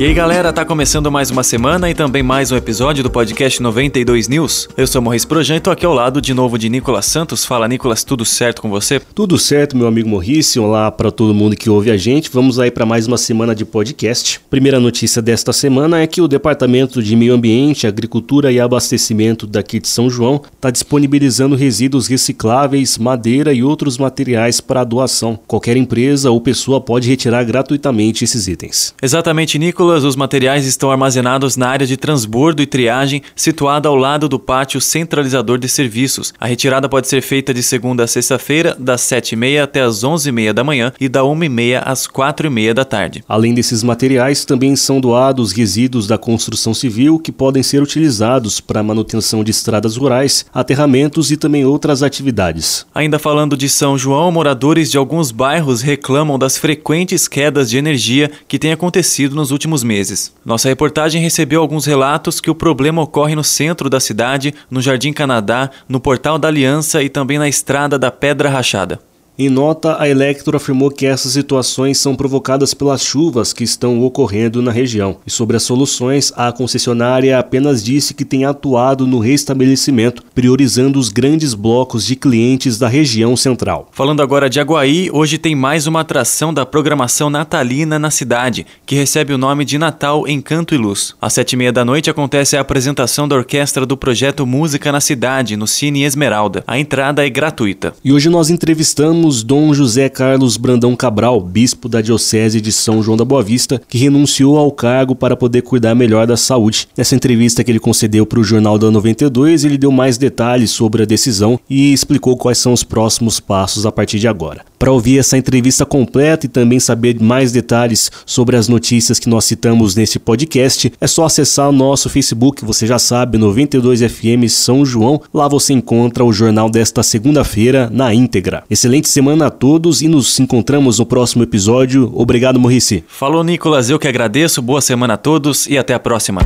E aí galera, tá começando mais uma semana e também mais um episódio do podcast 92 News. Eu sou Morris Projan tô aqui ao lado de novo de Nicolas Santos. Fala Nicolas, tudo certo com você? Tudo certo, meu amigo Morris. Olá para todo mundo que ouve a gente. Vamos aí para mais uma semana de podcast. Primeira notícia desta semana é que o Departamento de Meio Ambiente, Agricultura e Abastecimento daqui de São João está disponibilizando resíduos recicláveis, madeira e outros materiais para doação. Qualquer empresa ou pessoa pode retirar gratuitamente esses itens. Exatamente, Nicolas os materiais estão armazenados na área de transbordo e triagem, situada ao lado do pátio centralizador de serviços. A retirada pode ser feita de segunda a sexta-feira, das 7h30 até as 11h30 da manhã e da 1h30 às 4h30 da tarde. Além desses materiais, também são doados resíduos da construção civil que podem ser utilizados para manutenção de estradas rurais, aterramentos e também outras atividades. Ainda falando de São João, moradores de alguns bairros reclamam das frequentes quedas de energia que têm acontecido nos últimos últimos meses. Nossa reportagem recebeu alguns relatos que o problema ocorre no centro da cidade, no Jardim Canadá, no Portal da Aliança e também na Estrada da Pedra Rachada. Em nota, a Electro afirmou que essas situações são provocadas pelas chuvas que estão ocorrendo na região. E sobre as soluções, a concessionária apenas disse que tem atuado no restabelecimento, priorizando os grandes blocos de clientes da região central. Falando agora de Aguaí, hoje tem mais uma atração da programação natalina na cidade, que recebe o nome de Natal Encanto e Luz. Às sete e meia da noite acontece a apresentação da orquestra do projeto Música na Cidade, no Cine Esmeralda. A entrada é gratuita. E hoje nós entrevistamos Dom José Carlos Brandão Cabral, bispo da Diocese de São João da Boa Vista, que renunciou ao cargo para poder cuidar melhor da saúde. Nessa entrevista que ele concedeu para o Jornal da 92, ele deu mais detalhes sobre a decisão e explicou quais são os próximos passos a partir de agora. Para ouvir essa entrevista completa e também saber mais detalhes sobre as notícias que nós citamos nesse podcast, é só acessar o nosso Facebook, você já sabe, 92FM São João. Lá você encontra o jornal desta segunda-feira na íntegra. Excelente semana a todos e nos encontramos no próximo episódio. Obrigado, Morrici. Falou, Nicolas. Eu que agradeço. Boa semana a todos e até a próxima.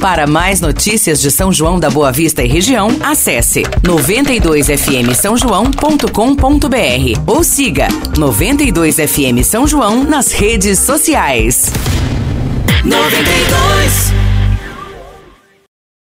Para mais notícias de São João da Boa Vista e região, acesse 92fm São João.com.br ou siga 92fm São João nas redes sociais. 92